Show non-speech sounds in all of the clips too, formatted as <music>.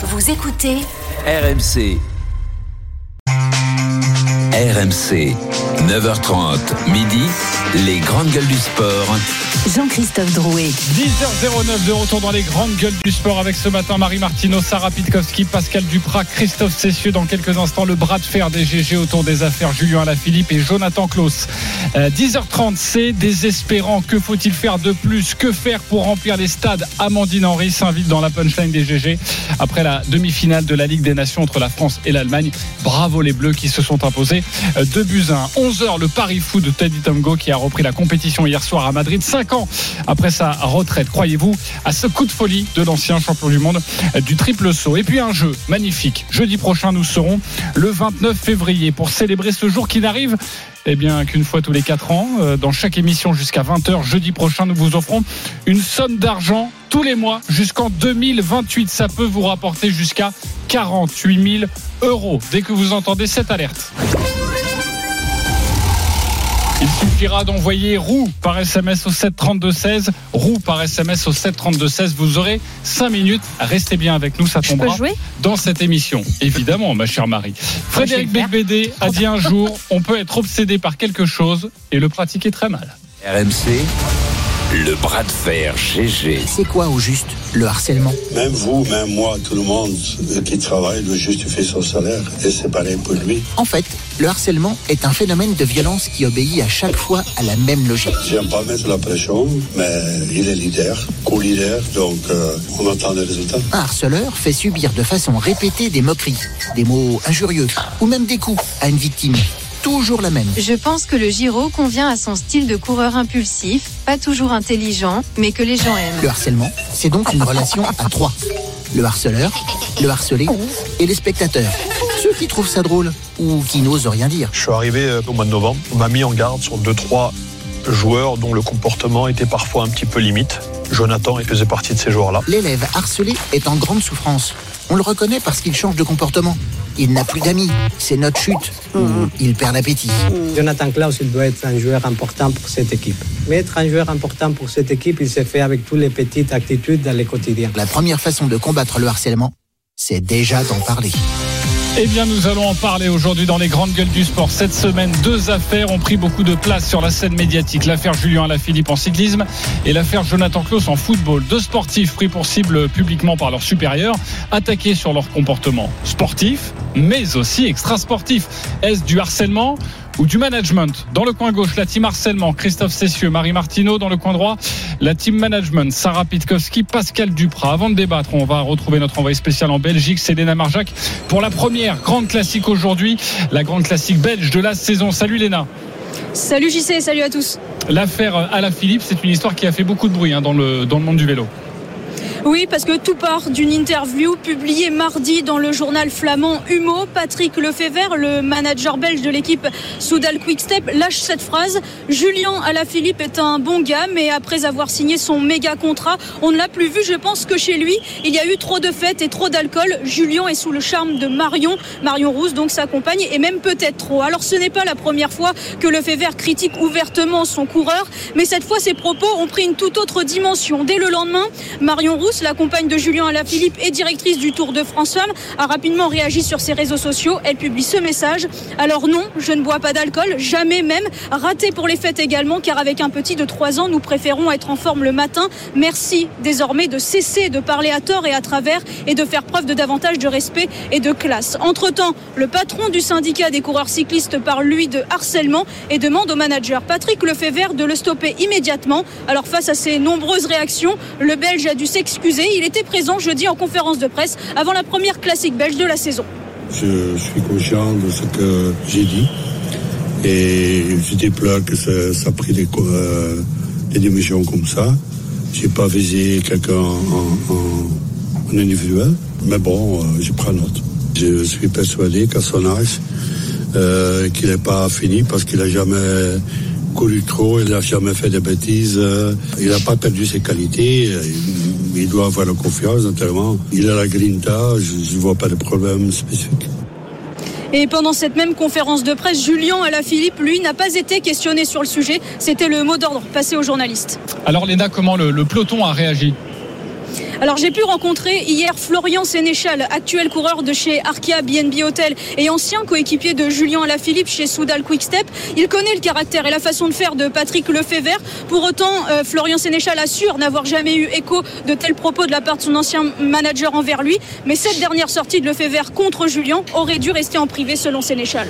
Vous écoutez RMC. RMC. 9h30, midi, les grandes gueules du sport. Jean-Christophe Drouet. 10h09 de retour dans les grandes gueules du sport avec ce matin Marie Martino, Sarah Pitkowski, Pascal Duprat, Christophe Cessieux. Dans quelques instants, le bras de fer des GG autour des affaires Julien Alaphilippe et Jonathan Klaus. Euh, 10h30, c'est désespérant. Que faut-il faire de plus? Que faire pour remplir les stades? Amandine Henry s'invite dans la punchline des GG après la demi-finale de la Ligue des Nations entre la France et l'Allemagne. Bravo les Bleus qui se sont imposés 2 buts à 1. 11h, le Paris Foot de Teddy Tomgo qui a repris la compétition hier soir à Madrid. 5 ans après sa retraite. Croyez-vous à ce coup de folie de l'ancien champion du monde du triple saut Et puis un jeu magnifique. Jeudi prochain, nous serons le 29 février pour célébrer ce jour qui n'arrive eh bien qu'une fois tous les 4 ans. Euh, Dans chaque émission jusqu'à 20h jeudi prochain, nous vous offrons une somme d'argent tous les mois jusqu'en 2028. Ça peut vous rapporter jusqu'à 48 000 euros dès que vous entendez cette alerte. Il suffira d'envoyer roue par SMS au 732-16. Roue par SMS au 732-16. Vous aurez 5 minutes. Restez bien avec nous, ça Je peux tombera jouer? dans cette émission. Évidemment, ma chère Marie. Frédéric. Becbédé a dit un jour on peut être obsédé par quelque chose et le pratiquer très mal. RMC. Le bras de fer GG. C'est quoi au juste le harcèlement? Même vous, même moi, tout le monde qui travaille doit justifier son salaire. Et c'est pareil pour lui. En fait, le harcèlement est un phénomène de violence qui obéit à chaque fois à la même logique. J'aime pas mettre la pression, mais il est leader, co-leader, donc euh, on attend les résultats. Un harceleur fait subir de façon répétée des moqueries, des mots injurieux ou même des coups à une victime. Toujours la même. Je pense que le Giro convient à son style de coureur impulsif, pas toujours intelligent, mais que les gens aiment. Le harcèlement, c'est donc une relation à trois. Le harceleur, le harcelé et les spectateurs. Ceux qui trouvent ça drôle ou qui n'osent rien dire. Je suis arrivé euh, au mois de novembre. On m'a mis en garde sur deux, trois joueurs dont le comportement était parfois un petit peu limite. Jonathan faisait partie de ces joueurs-là. L'élève harcelé est en grande souffrance. On le reconnaît parce qu'il change de comportement. Il n'a plus d'amis, c'est notre chute. Ou il perd l'appétit. Jonathan Klaus, il doit être un joueur important pour cette équipe. Mais être un joueur important pour cette équipe, il se fait avec toutes les petites attitudes dans le quotidien. La première façon de combattre le harcèlement, c'est déjà d'en parler. Eh bien, nous allons en parler aujourd'hui dans les grandes gueules du sport. Cette semaine, deux affaires ont pris beaucoup de place sur la scène médiatique. L'affaire Julien Alaphilippe en cyclisme et l'affaire Jonathan Klaus en football. Deux sportifs pris pour cible publiquement par leurs supérieurs, attaqués sur leur comportement sportif, mais aussi extrasportif. Est-ce du harcèlement ou du management. Dans le coin gauche, la team harcèlement, Christophe Cessieux, Marie Martineau. Dans le coin droit, la team management, Sarah Pitkowski, Pascal Duprat. Avant de débattre, on va retrouver notre envoyé spécial en Belgique, c'est Léna Marjac, pour la première grande classique aujourd'hui, la grande classique belge de la saison. Salut Léna. Salut JC, salut à tous. L'affaire Alaphilippe, c'est une histoire qui a fait beaucoup de bruit hein, dans, le, dans le monde du vélo. Oui, parce que tout part d'une interview publiée mardi dans le journal flamand Humo. Patrick Lefebvre, le manager belge de l'équipe Soudal Quickstep, lâche cette phrase. Julien Alaphilippe est un bon gars, mais après avoir signé son méga contrat, on ne l'a plus vu. Je pense que chez lui, il y a eu trop de fêtes et trop d'alcool. Julien est sous le charme de Marion, Marion Rousse, donc sa compagne, et même peut-être trop. Alors ce n'est pas la première fois que Lefebvre critique ouvertement son coureur, mais cette fois ses propos ont pris une toute autre dimension. Dès le lendemain, Marion Rousse, la compagne de Julien Alaphilippe et directrice du Tour de France Femmes, a rapidement réagi sur ses réseaux sociaux. Elle publie ce message. Alors non, je ne bois pas d'alcool, jamais même. Raté pour les fêtes également, car avec un petit de 3 ans, nous préférons être en forme le matin. Merci désormais de cesser de parler à tort et à travers et de faire preuve de davantage de respect et de classe. Entre-temps, le patron du syndicat des coureurs cyclistes parle lui de harcèlement et demande au manager Patrick Lefebvre de le stopper immédiatement. Alors face à ces nombreuses réactions, le Belge a dû s'excuser. Il était présent jeudi en conférence de presse avant la première classique belge de la saison. Je suis conscient de ce que j'ai dit. Et je déplore que ça, a pris des, euh, des démissions comme ça. J'ai pas visé quelqu'un en individuel. Mais bon, euh, je prends note. Je suis persuadé qu'à son âge, euh, qu'il n'est pas fini parce qu'il n'a jamais couru trop, il n'a jamais fait de bêtises. euh, il n'a pas perdu ses qualités. euh, Il, doit avoir la confiance, notamment. Il a la grinta, je ne vois pas de problème spécifique. Et pendant cette même conférence de presse, Julien Alaphilippe, lui, n'a pas été questionné sur le sujet. C'était le mot d'ordre passé aux journalistes. Alors Léna, comment le, le peloton a réagi? Alors j'ai pu rencontrer hier Florian Sénéchal, actuel coureur de chez Arkia BNB Hotel et ancien coéquipier de Julien Alaphilippe chez Soudal Quickstep. Il connaît le caractère et la façon de faire de Patrick Lefebvre. Pour autant, euh, Florian Sénéchal assure n'avoir jamais eu écho de tels propos de la part de son ancien manager envers lui. Mais cette dernière sortie de Lefebvre contre Julien aurait dû rester en privé selon Sénéchal.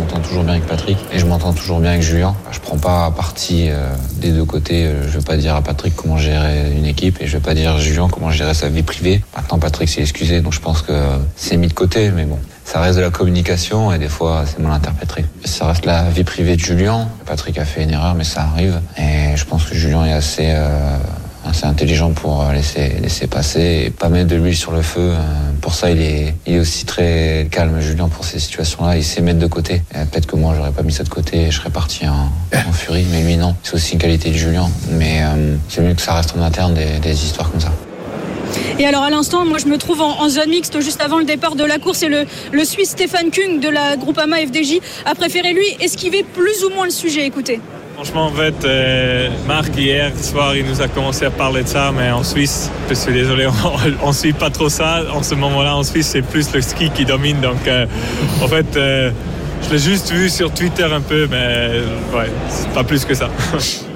M'entends toujours bien avec Patrick et je m'entends toujours bien avec Julien. Je prends pas parti euh, des deux côtés. Euh, Je veux pas dire à Patrick comment gérer une équipe et je veux pas dire à Julien comment gérer sa vie privée. Maintenant, Patrick s'est excusé, donc je pense que c'est mis de côté, mais bon. Ça reste de la communication et des fois c'est mal interprété. Ça reste la vie privée de Julien. Patrick a fait une erreur, mais ça arrive. Et je pense que Julien est assez, euh, assez intelligent pour laisser, laisser passer et pas mettre de l'huile sur le feu. Euh, Pour ça, il est, il est aussi très calme, Julien, pour ces situations-là. Il sait mettre de côté. Peut-être que moi, j'aurais pas mis ça de côté et je serais parti en, furie, mais lui, non. C'est aussi une qualité de Julien. Mais euh, c'est mieux que ça reste en interne des, des histoires comme ça. Et alors à l'instant, moi je me trouve en, en zone mixte juste avant le départ de la course et le, le Suisse Stéphane Kung de la Groupama FDJ a préféré lui esquiver plus ou moins le sujet. Écoutez. Franchement, en fait, euh, Marc, hier soir, il nous a commencé à parler de ça, mais en Suisse, je suis désolé, <laughs> on ne suit pas trop ça. En ce moment-là, en Suisse, c'est plus le ski qui domine. Donc, euh, en fait, euh, je l'ai juste vu sur Twitter un peu, mais ouais, c'est pas plus que ça. <laughs>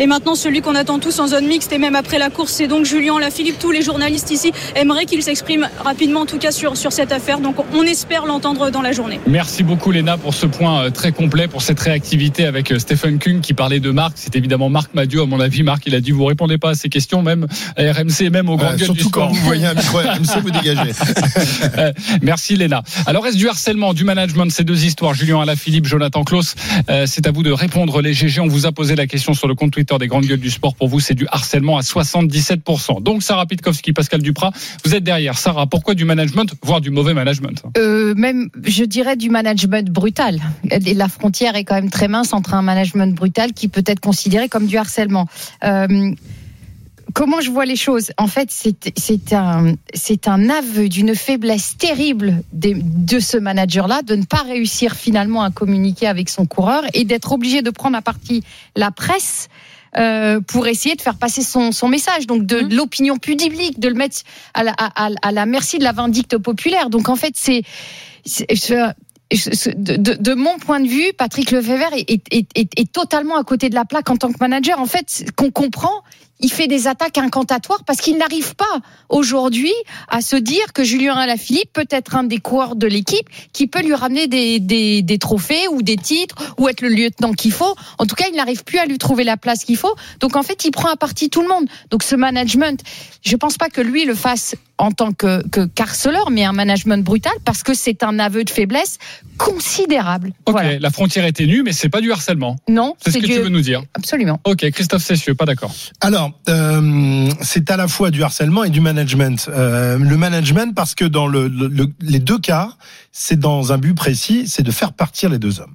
Et maintenant, celui qu'on attend tous en zone mixte et même après la course, c'est donc Julien Lafilippe. Tous les journalistes ici aimeraient qu'il s'exprime rapidement, en tout cas sur, sur cette affaire. Donc on espère l'entendre dans la journée. Merci beaucoup Léna pour ce point euh, très complet, pour cette réactivité avec euh, Stephen Kung qui parlait de Marc. C'est évidemment Marc Madiot, à mon avis. Marc, il a dit vous répondez pas à ces questions, même à RMC, même au grand Euh, gueule du surtout sport. quand vous voyez un micro <laughs> RMC, vous dégagez. Euh, Merci Léna. Alors est-ce du harcèlement, du management, ces deux histoires, Julien Alaphilippe, Jonathan Klaus, euh, c'est à vous de répondre les GG. On vous a posé la question sur le compte Twitter des grandes gueules du sport. Pour vous, c'est du harcèlement à 77%. Donc Sarah Pitkowski, Pascal Duprat, vous êtes derrière. Sarah, pourquoi du management, voire du mauvais management? Euh, même, je dirais du management brutal. La frontière est quand même très mince entre un management brutal qui peut être considéré comme du harcèlement. Euh, comment je vois les choses? En fait, c'est un, un aveu d'une faiblesse terrible de ce manager-là, de ne pas réussir finalement à communiquer avec son coureur et d'être obligé de prendre à partie la presse. Euh, pour essayer de faire passer son, son message, donc de, de l'opinion publique, de le mettre à la, à, à- la merci de la vindicte populaire. Donc en fait, c'est de, mon point de vue, Patrick Lefebvre est, est, totalement à côté de la plaque en tant que manager. En fait, qu'on comprend, il fait des attaques incantatoires parce qu'il n'arrive pas aujourd'hui à se dire que Julien Alaphilippe peut être un des coureurs de l'équipe qui peut lui ramener des, des, des trophées ou des titres ou être le lieutenant qu'il faut. En tout cas, il n'arrive plus à lui trouver la place qu'il faut. Donc en fait, il prend à partie tout le monde. Donc ce management, je pense pas que lui le fasse en tant que, que carceleur, mais un management brutal parce que c'est un aveu de faiblesse considérable. Ok, Voilà. la frontière est ténue, mais c'est pas du harcèlement. Non, C'est ce que du- tu veux nous dire. Absolument. Ok, Christophe Cessieux, pas d'accord. Alors, euh, c'est à la fois du harcèlement et du management. Euh, le management, parce que dans le, le- le- les deux cas, c'est dans un but précis, c'est de faire partir les deux hommes.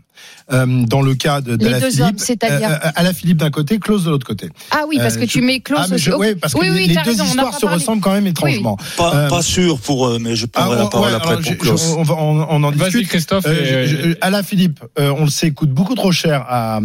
Euh, dans le cas de, Les deux Philippe, hommes, c'est-à-dire à la Philippe d'un côté, Klaus de l'autre côté. Ah oui, parce Euh, que tu je- mets Klaus Ah, je- Ok. parce que Oui, oui, les t'as deux raison, histoires se ressemblent quand même étrangement. Pas, Euh, pas sûr pour eux, mais je Ah, prendrai la on- parole ouais, après pour je- on, on, on en Vas-y, discute. Christophe, Euh, et- je- je- Alain Philippe, euh, on le sait, coûte beaucoup trop cher à,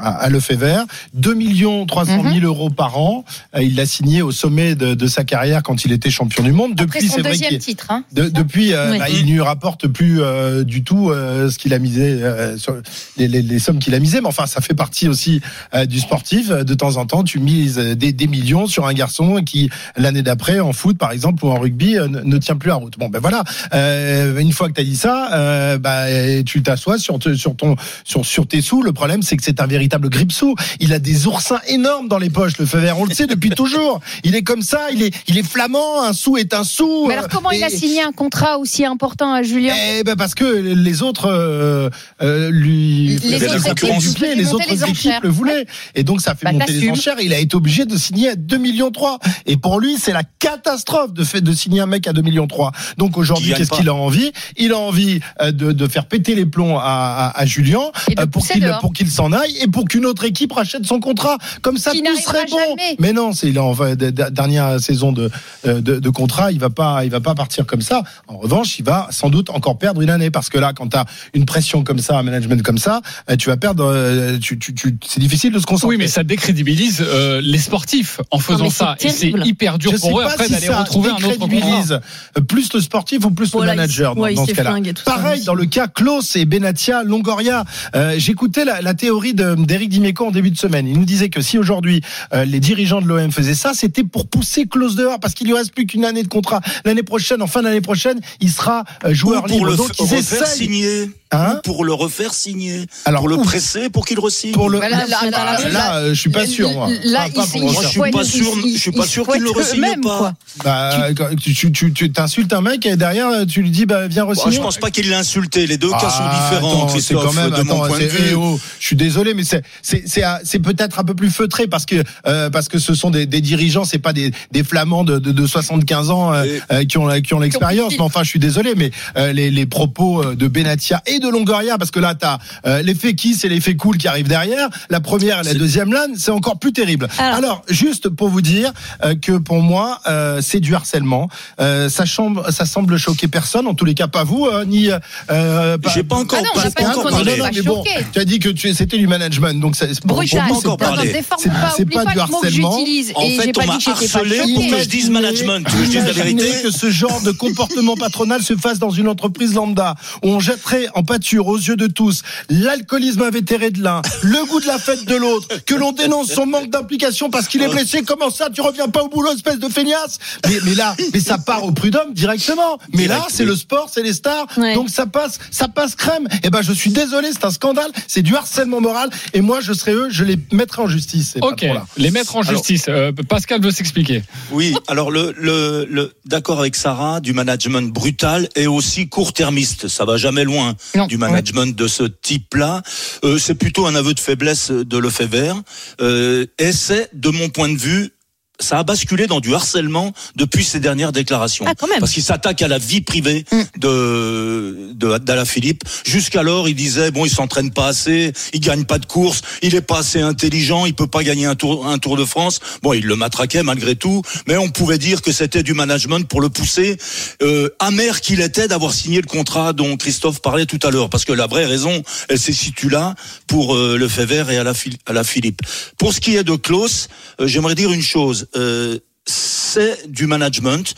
à, à Lefebvre. 2 millions 300 000 Mhm. euros par an. Euh, Il l'a signé au sommet de, de sa carrière quand il était champion du monde. Après Depuis, c'est vrai titre. Hein. de- depuis, euh, Oui. bah, il ne lui rapporte plus euh, du tout euh, ce qu'il a misé, euh, sur les, les- les sommes qu'il a misées. Mais enfin, ça fait partie aussi euh, du sportif. De temps en temps, tu mises euh, des, des millions sur un garçon qui, l'année d'après, en foot, par exemple, ou en rugby, euh, ne, ne tient plus la route. Bon, ben voilà. Euh, une fois que tu as dit ça, euh, bah, tu t'assois sur, te- sur, ton, sur, sur tes sous. Le problème, c'est que c'est un véritable grippe-sous. Il a des oursins énormes dans les poches, le feu vert. On le sait depuis <laughs> toujours. Il est comme ça. Il est, il est flamand. Un sou est un sou. Mais alors comment il a signé un contrat aussi important à Julien? Eh ben parce que les autres euh, euh, lui Les autres la concurrence équipes du pied, faisaient les monter autres les équipes enchères. le voulaient et donc ça fait Bah, monter les enchères. Il a été obligé de signer à 2 millions 3 et pour lui c'est la catastrophe de fait de signer un mec à 2 millions 3. Donc aujourd'hui qu'est-ce qu'il a envie? Il a envie euh, de, de faire péter les plombs à, à, à Julien pour qu'il pour qu'il s'en aille et pour qu'une autre équipe rachète son contrat. Comme ça Qui tout serait bon. jamais. Mais non, c'est il est en va- de- de- dernière saison de, de de contrat, il va pas il va pas partir comme ça. En revanche, il va sans doute encore encore perdre une année parce que là, quand tu as une pression comme ça, un management comme ça, euh, tu vas perdre. euh, Tu, tu, tu, c'est difficile de se concentrer. Oui, mais ça décrédibilise euh, les sportifs en faisant mais ça. c'est Et c'est hyper dur Je pour eux après si d'aller ça retrouver un autre contrat. décrédibilise plus le sportif ou plus Voilà, le il- manager dans, ouais, dans ce cas-là. ça. Pareil dans le cas Klaus et Benatia Longoria. Euh, J'écoutais la, la théorie d'Éric Dimeco en début de semaine. Il nous disait que si aujourd'hui euh, les dirigeants de l'OM faisaient ça, c'était pour pousser Klaus dehors parce qu'il lui reste plus qu'une année de contrat. L'année prochaine, en fin d'année prochaine, il sera joueur Ou pour le Donc ils essayent. signer. Hein Ou pour le refaire signer. Alors, pour le presser pour qu'il re-signe. Pour le- Bah là, là, là, Bah, là, là, euh, je suis pas sûr, moi. Là, le Moi, je suis pas sûr, je suis pas sûr qu'il le eux-mêmes, pas. Bah, quand tu, tu, tu, tu t'insultes un mec et derrière tu lui dis bah viens Bon, re-signer. je pense pas qu'il l'a insulté. Les deux cas sont Ah, différents, attends, c'est quand même, de mon attends, point de vue. eh oh, je suis désolé, mais c'est c'est euh, peut-être un peu plus feutré parce que euh, parce que ce sont des, des dirigeants, c'est pas des, des flamands de, de, de 75 ans euh, euh, qui ont qui ont l'expérience. Mais enfin, je suis désolé, mais euh, les, les propos euh, de Benatia et de Longoria, parce que là, t'as euh, l'effet kiss et l'effet cool qui arrivent derrière. La première et la deuxième lane, c'est encore plus terrible. Alors, juste pour vous dire euh, que pour moi, euh, c'est du harcèlement. Euh, ça, semble, ça semble choquer personne, en tous les cas pas vous, euh, ni. Euh, J'ai pas encore- Ah non, pas dit qu'on Non, mais bon, tu as dit que tu- c'était du management, donc c'est pas- déforme c'est- pas, du harcèlement. En Et fait, on m'a harcelé pour que je dise management. Tu veux que je dise la vérité que ce genre de comportement patronal se fasse dans une entreprise lambda où on jetterait en pâture aux yeux de tous l'alcoolisme invétéré de l'un, le goût de la fête de l'autre, que l'on dénonce son manque d'implication parce qu'il est blessé. Comment ça, tu reviens pas au boulot, espèce de feignasse? Mais, mais là, mais ça part au prud'homme directement. Mais là, c'est le sport, c'est les stars, donc ça passe, ça passe crème. Et ben, je suis désolé, c'est un scandale, c'est du harcèlement moral. Et moi, je serais eux, je les mettrais en justice. Ok, les mettre en Alors- justice. Euh, Pascal veut s'expliquer. Oui, alors le, le, le d'accord avec Sarah, du management brutal et aussi court-termiste. Ça va jamais loin du management de ce type-là. Euh, c'est plutôt un aveu de faiblesse de Lefebvre. Euh, et c'est, de mon point de vue, ça a basculé dans du harcèlement depuis ses dernières déclarations. Ah, quand même. Parce qu'il s'attaque à la vie privée de, de d'Ala Philippe. Jusqu'alors, il disait bon, il s'entraîne pas assez, il gagne pas de course, il est pas assez intelligent, il peut pas gagner un tour un Tour de France. Bon, il le matraquait malgré tout, mais on pouvait dire que c'était du management pour le pousser. Euh, amer qu'il était d'avoir signé le contrat dont Christophe parlait tout à l'heure, parce que la vraie raison, elle se situe là pour euh, le fait vert et à la, à la Philippe. Pour ce qui est de Klaus, euh, j'aimerais dire une chose. Euh, c'est du management.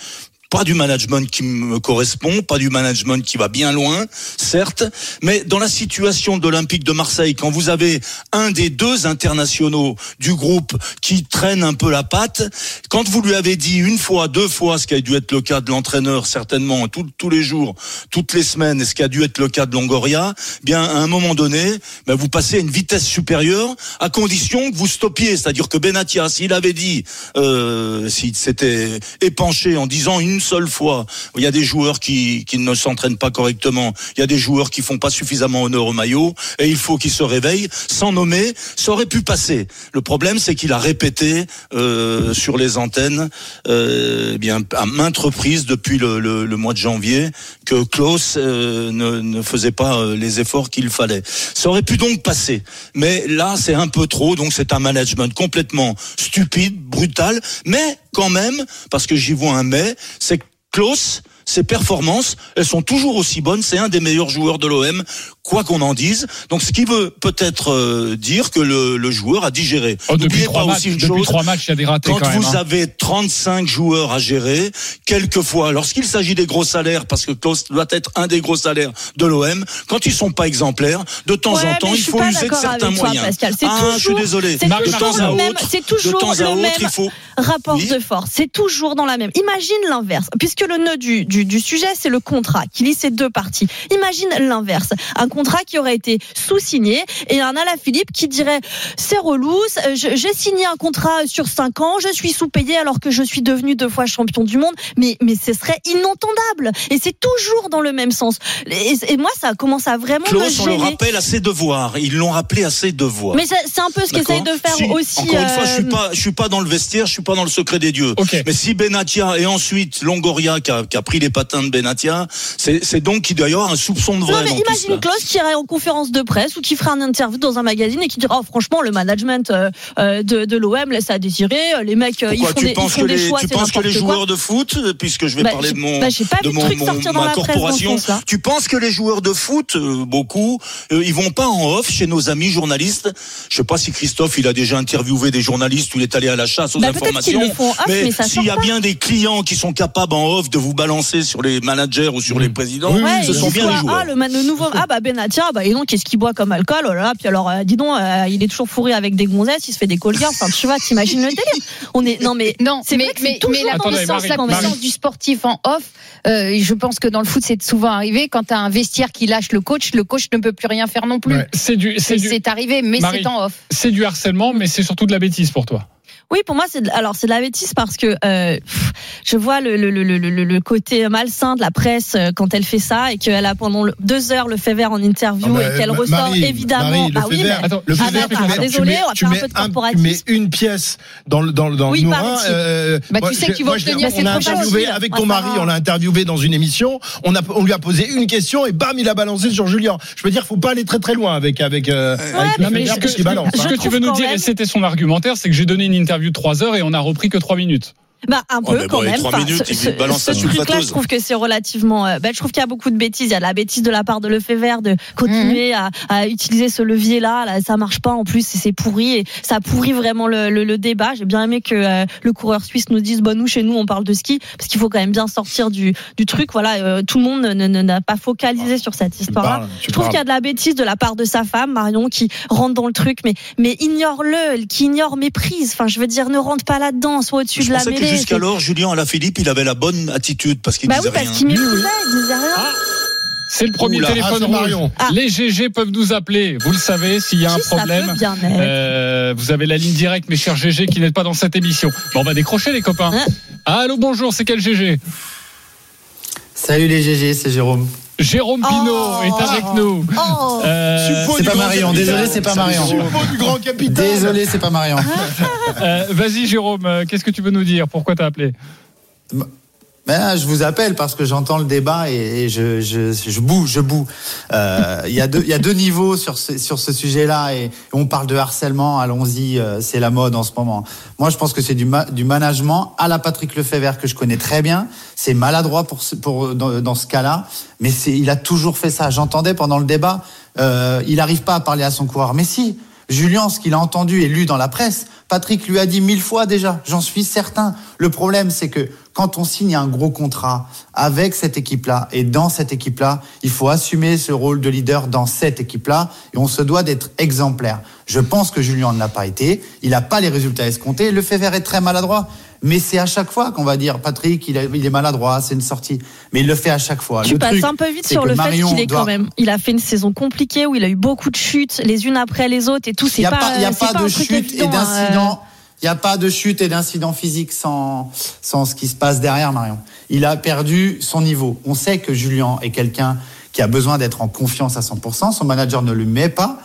Pas du management qui me correspond, pas du management qui va bien loin, certes, mais dans la situation de l'Olympique de Marseille, quand vous avez un des deux internationaux du groupe qui traîne un peu la patte, quand vous lui avez dit une fois, deux fois, ce qui a dû être le cas de l'entraîneur certainement tous les jours, toutes les semaines, et ce qui a dû être le cas de Longoria, bien à un moment donné, ben, vous passez à une vitesse supérieure à condition que vous stoppiez, c'est-à-dire que Benatia, s'il avait dit, euh, s'il s'était épanché en disant une seule fois, il y a des joueurs qui, ne s'entraînent pas correctement, il y a des joueurs qui font pas suffisamment honneur au maillot, et il faut qu'ils se réveillent, sans nommer, ça aurait pu passer. Le problème, c'est qu'il a répété euh, sur les antennes, euh, eh bien à maintes reprises depuis le mois de janvier, que Klaus euh, ne, ne faisait pas euh, les efforts qu'il fallait. Ça aurait pu donc passer, mais là, c'est un peu trop, donc c'est un management complètement stupide, brutal, mais quand même, parce que j'y vois un mais, c'est que Klaus, ses performances, elles sont toujours aussi bonnes. C'est un des meilleurs joueurs de l'OM, quoi qu'on en dise. Donc, ce qui veut peut-être euh, dire que le, le joueur a digéré. Oh, depuis trois matchs, aussi une depuis chose. trois matchs, il y a des ratés Quand, quand même, vous hein. avez 35 joueurs à gérer, quelquefois, lorsqu'il s'agit des gros salaires, parce que Klaus doit être un des gros salaires de l'OM, quand ils sont pas exemplaires, de temps Ouais, en temps, il faut user de certains toi, moyens. Pascal. C'est ah, je suis toujours- désolé. C'est De toujours temps à même, autre, c'est de toujours temps à le autre, même il faut rapport Oui. de force. C'est toujours dans la même. Imagine l'inverse, puisque le nœud du, du, du sujet, c'est le contrat qui lie ces deux parties. Imagine l'inverse. Un contrat qui aurait été sous-signé et un Alain Philippe qui dirait c'est relou, euh, j'ai signé un contrat sur 5 ans, je suis sous-payé alors que je suis devenu deux fois champion du monde, mais, mais ce serait inentendable. Et c'est toujours dans le même sens. Et, et moi, ça commence à vraiment me Klaus, on le rappelle à ses devoirs. Ils l'ont rappelé à ses devoirs. Mais c'est un peu ce qu'essaye de faire Si, aussi. Encore une fois, je suis euh, pas, je suis pas dans le vestiaire, je suis pas dans le secret des dieux. Mais si Benatia et ensuite Longoria qui a, qui a pris les patins de Benatia, c'est donc qu'il doit y avoir un soupçon de vrai Non, mais dans tout imagine cela. Klaus qui irait en conférence de presse ou qui ferait un interview dans un magazine et qui dira oh, franchement le management euh, euh, de, de l'OM laisse à désirer. Les mecs euh, ils font des, ils penses font que des les, choix. tu penses que les quoi. joueurs de foot, puisque je vais Bah, parler de mon, bah, pas de mon, mon- ma presse corporation, tu penses que les joueurs de foot, euh, beaucoup, euh, ils vont pas en off chez nos amis journalistes? Je sais pas si Christophe, il a déjà interviewé des journalistes ou il est allé à la chasse aux Bah, informations. le font off, mais s'il y a pas. bien des clients qui sont capables en off de vous balancer sur les managers ou sur les présidents, Ouais, ce sont bien les joueurs. Ah, le, nouveau. <laughs> Ah, bah, Benatia, bah, et donc, qu'est-ce qu'il boit comme alcool? Oh là là, Puis alors, euh, dis donc, euh, il est toujours fourré avec des gonzesses, il se fait des colliers. Enfin, tu vois, t'imagines le délire. On est, non, mais, Non, c'est mais, vrai que mais, mais la dans le Attendez, sens Marie, la puissance du sportif en off, euh, je pense que dans le foot, c'est souvent arrivé. Quand tu as un vestiaire qui lâche le coach, le coach ne peut plus rien faire non plus. Ouais. C'est du, c'est C'est du, c'est arrivé, mais Marie. c'est en off. c'est du harcèlement, mais c'est surtout de la bêtise pour toi. Oui, pour moi, c'est de, alors c'est de la bêtise parce que euh, pff, je vois le, le, le, le, côté malsain de la presse euh, quand elle fait ça et qu'elle a pendant deux heures le fait vert en interview Ah bah, et qu'elle Ma- ressort Marie, évidemment. Marie, le bah oui, mais- Attends, le Ah, tu mets- désolé, tu mets- on va faire un peu de tu mets corporatisme. une pièce dans le dans le dans Oui. Norin. euh, Bah, moi, tu sais je- que tu vas moi, obtenir, On a interviewé avec ton mari, on l'a interviewé dans une émission. On a on lui a posé une question et bam, il a balancé sur Julien. Je veux dire, faut pas aller très très loin avec avec euh, Fever ce que, parce qu'il balance. ce hein. que tu veux nous dire, et c'était son argumentaire, c'est que j'ai donné une interview de 3 heures et on a repris que 3 minutes. Bah un Ouais, peu quand bon, même. trois Enfin, minutes, ce- ce- truc-là, sulfateuse. je trouve que c'est relativement. euh, bah, je trouve qu'il y a beaucoup de bêtises. Il y a la bêtise de la part de Lefebvre de continuer à, à utiliser ce levier-là. Là, ça marche pas en plus, et c'est pourri et ça pourrit vraiment le, le, le débat. J'ai bien aimé que euh, le coureur suisse nous dise, bon nous chez nous on parle de ski parce qu'il faut quand même bien sortir du, du truc. Voilà, euh, tout le monde ne- ne- n'a pas focalisé sur cette histoire-là. Je trouve qu'il y a de la bêtise de la part de sa femme Marion qui rentre dans le truc, mais mais ignore-le, qui ignore méprise. Enfin, je veux dire, ne rentre pas là-dedans, soit au-dessus de la pensais que jusqu'alors, Julien Alaphilippe, il avait la bonne attitude parce qu'il Bah disait oui, parce rien. qu'il méprisait, il disait rien. Ah, C'est le premier Oula, téléphone ah, rouge. Marion. Ah. Les GG peuvent nous appeler. Vous le savez, s'il y a un problème. bien Euh, vous avez la ligne directe, mes chers GG, qui n'êtes pas dans cette émission. Bon, on va décrocher, les copains. Hein Allô, bonjour, c'est quel GG Salut les GG, c'est Jérôme. Jérôme Pinault Oh. est avec nous. Oh Euh, c'est du pas grand Marion, capitaine. désolé, c'est pas Marion. Grand capitaine. Désolé, c'est pas Marion. euh, Vas-y, Jérôme, euh, qu'est-ce que tu veux nous dire? Pourquoi t'as appelé? Là, je vous appelle parce que j'entends le débat et, je, je, je boue, je boue. Euh, Il y, a deux- il y a deux niveaux sur ce, sur ce sujet-là et on parle de harcèlement, allons-y, euh, c'est la mode en ce moment. Moi, je pense que c'est du, ma- du management à la Patrick Lefebvre que je connais très bien. C'est maladroit pour, pour, dans, dans ce cas-là, mais c'est- il a toujours fait ça. J'entendais pendant le débat, euh, il n'arrive pas à parler à son coureur. Mais si, Julien, ce qu'il a entendu et lu dans la presse, Patrick lui a dit mille fois déjà, j'en suis certain. Le problème, c'est que quand on signe un gros contrat avec cette équipe-là et dans cette équipe-là, il faut assumer ce rôle de leader dans cette équipe-là et on se doit d'être exemplaire. Je pense que Julien ne l'a pas été, il n'a pas les résultats escomptés, le fait est très maladroit. Mais c'est à chaque fois qu'on va dire Patrick, il, a- il est maladroit, c'est une sortie. Mais il le fait à chaque fois. Tu Le passes truc, un peu vite sur le fait qu'il est doit- quand même. Il a fait une saison compliquée où il a eu beaucoup de chutes, les unes après les autres et tout. Il n'y a pas, pas, il y a c'est pas pas de chute et hein, d'incident. Il n'y a pas de chute et d'incident physique sans, sans ce qui se passe derrière, Marion. Il a perdu son niveau. On sait que Julien est quelqu'un qui a besoin d'être en confiance à 100%. Son manager ne le met pas.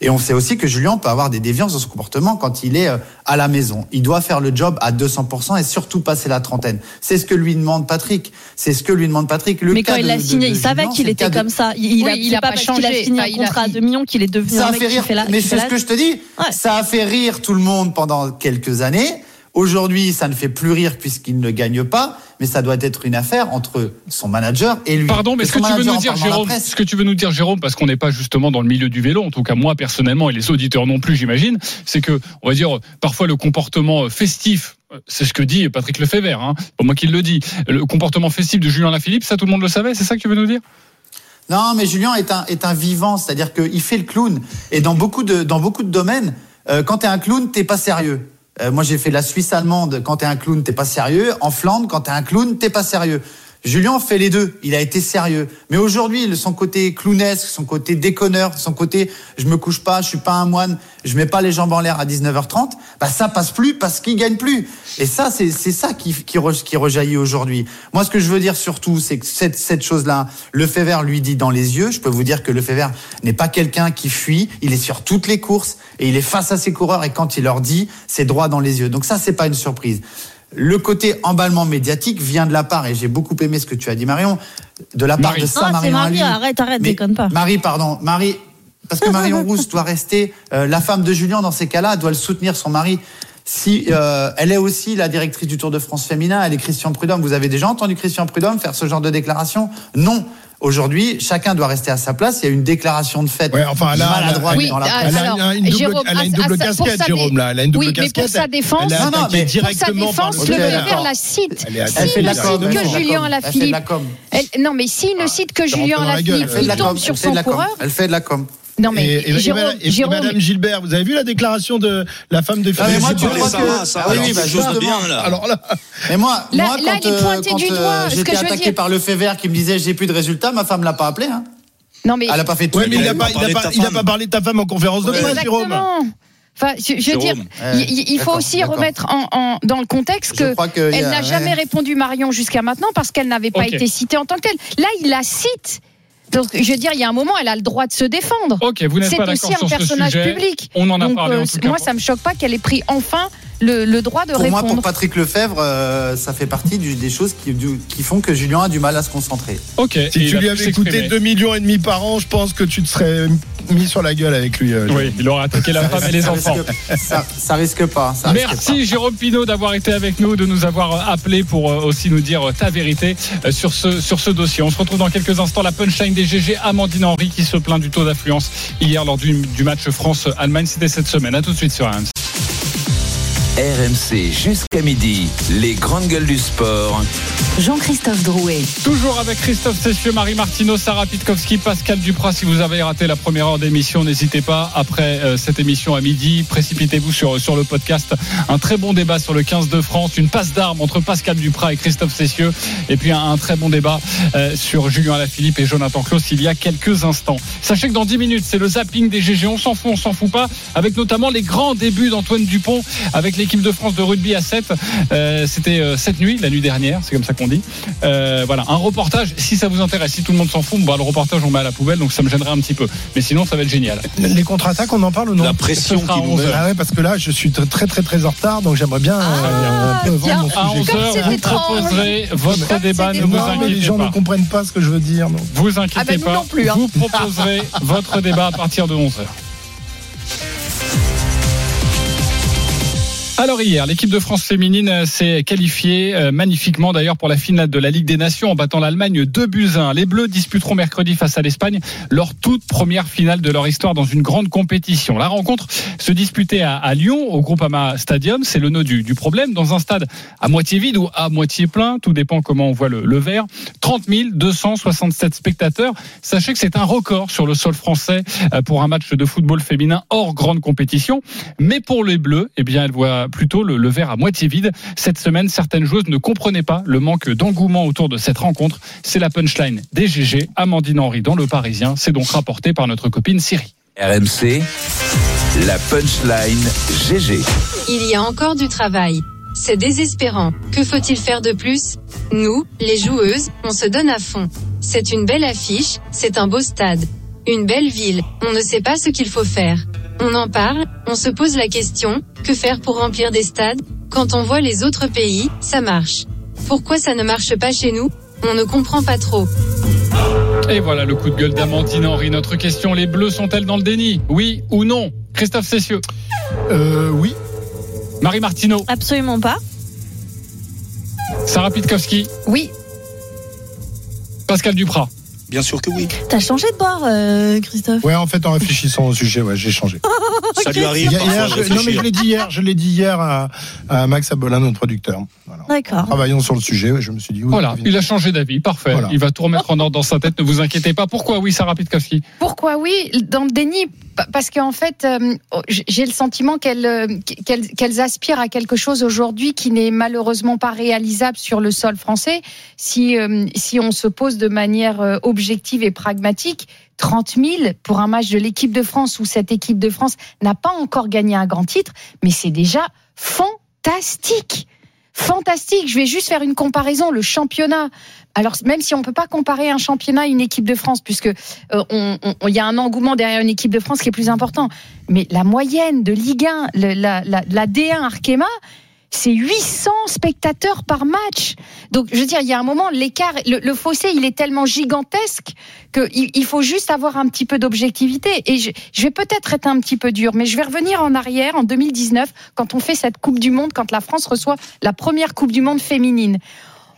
Et on sait aussi que Julien peut avoir des déviances dans son comportement quand il est euh, à la maison. Il doit faire le job à 200% et surtout passer la trentaine. C'est ce que lui demande Patrick. C'est ce que lui demande Patrick. Le mais cas quand il de- l'a de- signé, de il savait qu'il était de- comme ça. Il, il Oui, a, il pas pas parce qu'il a changé. signé Enfin, un il contrat à 2 millions qu'il est devenu ça un a mec fait qui rire. fait la. mais c'est ce que je te dis. Ça a fait rire tout le monde pendant quelques années. Aujourd'hui, ça ne fait plus rire puisqu'il ne gagne pas, mais ça doit être une affaire entre son manager et lui. Pardon, mais ce que tu veux nous dire, Jérôme, ce que tu veux nous dire, Jérôme, parce qu'on n'est pas justement dans le milieu du vélo, en tout cas moi personnellement et les auditeurs non plus, j'imagine, c'est que, on va dire, parfois le comportement festif. C'est ce que dit Patrick Lefebvre, hein, pas moi qui le dis. Le comportement festif de Julien Lafilippe, ça tout le monde le savait, c'est ça que tu veux nous dire? Non, mais Julien est un, est un vivant, c'est-à-dire qu'il fait le clown. Et dans beaucoup de, dans beaucoup de domaines, euh, quand t'es un clown, t'es pas sérieux. Euh, moi, j'ai fait la Suisse allemande. Quand t'es un clown, t'es pas sérieux. En Flandre, quand t'es un clown, t'es pas sérieux. Julien fait les deux. Il a été sérieux. Mais aujourd'hui, son côté clownesque, son côté déconneur, son côté je me couche pas, je suis pas un moine, je mets pas les jambes en l'air à 19h30, bah ça passe plus parce qu'il gagne plus. Et ça, c'est ça qui, qui, re- qui rejaillit aujourd'hui. Moi, ce que je veux dire surtout, c'est que cette, cette chose-là, le fait vert lui dit dans les yeux. Je peux vous dire que le fait vert n'est pas quelqu'un qui fuit. Il est sur toutes les courses et il est face à ses coureurs. Et quand il leur dit, c'est droit dans les yeux. Donc ça, c'est pas une surprise. Le côté emballement médiatique vient de la part, et j'ai beaucoup aimé ce que tu as dit Marion, de la part Marie. de ça, Ah, c'est Marion Marie, arrête, arrête, Mais- déconne pas. Marie, pardon, Marie, parce que Marion Rousse doit rester euh, la femme de Julien dans ces cas-là, doit le soutenir son mari. Si euh, elle est aussi la directrice du Tour de France féminin, elle est Christian Prudhomme. Vous avez déjà entendu Christian Prudhomme faire ce genre de déclaration? Non. Aujourd'hui, chacun doit rester à sa place. Il y a une déclaration de fait Ouais, enfin, a, a- maladroite Oui, dans la presse. elle a alors, une double, Jérôme, elle a une double à- casquette, Jérôme, là. Elle a une double Oui, mais casquette. pour sa défense, elle est Non, mais Pour sa directement par défense, le le Ok, Fédère. Févert la cite. Elle Elle fait de ne la cite elle que Julien Alaphilippe, non, mais s'il ne cite que Julien. Alaphilippe, Elle fait de il la tombe sur son coureur. Elle fait de la com. Non, mais Et, et- et Jérôme, Madame- et Jérôme, Madame Gilbert, vous avez vu la déclaration de la femme de mais Philippe moi, tu Gilbert crois ça que- va, ça Ah va, oui, oui, alors, bah, là. Alors là, Mais moi, Là- moi là, quand, il est euh, pointé quand, du euh, j'étais attaqué dire. par le fait vert qui me disait j'ai plus de résultats, ma femme l'a pas appelé. Hein. non, mais Elle a pas fait tout. ouais, mais il il n'a a pas, pas il a parlé de pas, ta il a femme. pas parlé de ta femme en conférence de presse, Jérôme. Exactement. Enfin, je, je veux Jérôme. dire, Ouais, il, il faut aussi remettre en, en- dans le contexte que que elle a- n'a jamais ouais. répondu Marion jusqu'à maintenant parce qu'elle n'avait pas été citée en tant que telle. Là, il la cite. Donc, je veux dire, il y a un moment, elle a le droit de se défendre. Ok, vous n'êtes C'est pas aussi d'accord un sur ce personnage public. On en a Donc, parlé euh, en tout cas. moi, ça me choque pas qu'elle ait pris enfin le, le droit de Pour moi, répondre. pour Patrick Lefebvre, euh, ça fait partie du- des choses qui, du- qui font que Julien a du mal à se concentrer. Ok. Si tu lui avais coûté s'exprimer. 2 millions et demi par an, je pense que tu te serais mis sur la gueule avec lui. euh, Oui, il aurait attaqué la femme et les Ça enfants. risque- ça, ça risque pas. ça risque Merci Jérôme Pinault d'avoir été avec nous, de nous avoir euh, appelé pour aussi nous dire ta vérité sur ce, sur ce dossier. On se retrouve dans quelques instants. La punchline des GG, Amandine Henry qui se plaint du taux d'affluence hier lors du, du match France-Allemagne. C'était cette semaine. À tout de suite sur RMC. RMC jusqu'à midi, les grandes gueules du sport. Jean-Christophe Drouet. Toujours avec Christophe Cessieux, Marie Martineau, Sarah Pitkowski, Pascal Duprat. Si vous avez raté la première heure d'émission, n'hésitez pas. Après euh, cette émission à midi, précipitez-vous sur, sur le podcast. Un très bon débat sur le 15 de France, une passe d'armes entre Pascal Duprat et Christophe Cessieux. Et puis un, un très bon débat euh, sur Julien Alaphilippe et Jonathan Klaus il y a quelques instants. Sachez que dans 10 minutes, c'est le zapping des GG. On s'en fout, on s'en fout pas. Avec notamment les grands débuts d'Antoine Dupont avec l'équipe de France de rugby à 7. Euh, C'était euh, cette nuit, la nuit dernière, c'est comme ça qu'on dit. Euh, voilà, un reportage. Si ça vous intéresse, si tout le monde s'en fout, bah, le reportage on met à la poubelle, donc ça me gênerait un petit peu. Mais sinon, ça va être génial. Les contre-attaques, on en parle ou non? La pression qui à nous 11 met. heures. Ah ouais, parce que là, je suis très très très en retard, donc j'aimerais bien euh, un peu tiens. vendre À mon sujet. 11h, c'était vous proposerez votre Comme débat, ne vous Non, mais les inquiétez gens pas. ne comprennent pas ce que je veux dire. non. Vous inquiétez Ah ben, pas, non plus, hein. vous proposerez votre débat à partir de 11h. Alors hier, l'équipe de France féminine s'est qualifiée euh, magnifiquement d'ailleurs pour la finale de la Ligue des Nations en battant l'Allemagne 2 buts 1. Les Bleus disputeront mercredi face à l'Espagne leur toute première finale de leur histoire dans une grande compétition. La rencontre se disputait à, Lyon au Groupama Stadium, c'est le nœud du, du problème, dans un stade à moitié vide ou à moitié plein, tout dépend comment on voit le, le verre. 30 267 spectateurs. Sachez que c'est un record sur le sol français euh, pour un match de football féminin hors grande compétition. Mais pour les Bleus, eh bien, elle voit plutôt le, le verre à moitié vide. Cette semaine, certaines joueuses ne comprenaient pas le manque d'engouement autour de cette rencontre. C'est la punchline des GG. Amandine Henry dans Le Parisien. C'est donc rapporté par notre copine Siri. RMC, la punchline GG. Il y a encore du travail. C'est désespérant. Que faut-il faire de plus? Nous, les joueuses, on se donne à fond. C'est une belle affiche, c'est un beau stade. Une belle ville, on ne sait pas ce qu'il faut faire. On en parle, on se pose la question, que faire pour remplir des stades? Quand on voit les autres pays, ça marche. Pourquoi ça ne marche pas chez nous? On ne comprend pas trop. Et voilà le coup de gueule d'Amandine Henry. Notre question, les Bleus sont-elles dans le déni? Oui ou non? Christophe Cessieux Euh, oui. Marie Martineau Absolument pas. Sarah Pitkowski Oui, Pascal Duprat Bien sûr que oui. T'as changé de bord, euh, Christophe. Ouais, en fait, en réfléchissant au sujet, ouais, j'ai changé. Ça lui arrive Hier, parfois hier, de je- non, mais je réfléchir. l'ai dit hier, je l'ai dit hier à, à Max Abolin, notre producteur. Voilà. D'accord. Travaillons sur le sujet, ouais, je me suis dit oui. Voilà, il a changé d'avis, parfait. Voilà. Il va tout remettre en ordre dans sa tête, ne vous inquiétez pas. Pourquoi oui, Sarah Pitkowski? Pourquoi oui? Dans le déni, pa- parce qu'en fait, euh, j'ai le sentiment qu'elles euh, qu'elles qu'elles aspirent à quelque chose aujourd'hui qui n'est malheureusement pas réalisable sur le sol français. Si, euh, si on se pose de manière euh, objective et pragmatique, 30 000 pour un match de l'équipe de France où cette équipe de France n'a pas encore gagné un grand titre, mais c'est déjà fantastique. Fantastique. Je vais juste faire une comparaison. Le championnat. Alors, même si on peut pas comparer un championnat à une équipe de France, puisque euh, il y a un engouement derrière une équipe de France qui est plus important. Mais la moyenne de Ligue 1, le- la, la, la D1 Arkema, c'est 800 spectateurs par match. Donc, je veux dire, il y a un moment, l'écart, le, fossé, il est tellement gigantesque qu'il il faut juste avoir un petit peu d'objectivité. Et je, je vais peut-être être un petit peu dur, mais je vais revenir en arrière, en 2019, quand on fait cette Coupe du Monde, quand la France reçoit la première Coupe du Monde féminine.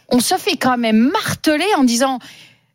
On se fait quand même marteler en disant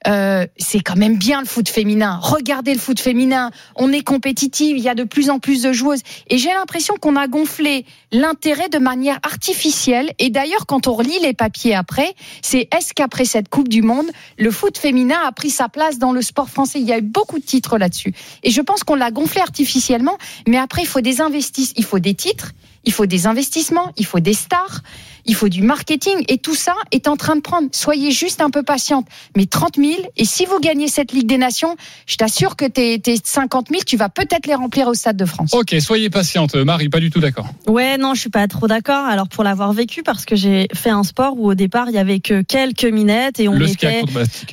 euh, c'est quand même bien le foot féminin. Regardez le foot féminin. On est compétitif. Il y a de plus en plus de joueuses. Et j'ai l'impression qu'on a gonflé l'intérêt de manière artificielle. Et d'ailleurs, quand on relit les papiers après, c'est est-ce qu'après cette Coupe du Monde, le foot féminin a pris sa place dans le sport français? Il y a eu beaucoup de titres là-dessus. Et je pense qu'on l'a gonflé artificiellement. Mais après, il faut des investissements. Il faut des titres. Il faut des investissements. Il faut des stars il faut du marketing et tout ça est en train de prendre. Soyez juste un peu patiente. Mais 30 000, et si vous gagnez cette Ligue des Nations, je t'assure que tes, tes 50 000, tu vas peut-être les remplir au Stade de France. Ok, soyez patiente. Marie, pas du tout d'accord. Ouais, non, je suis pas trop d'accord. Alors pour l'avoir vécu, parce que j'ai fait un sport où au départ il y avait que quelques minettes et on Le ski était,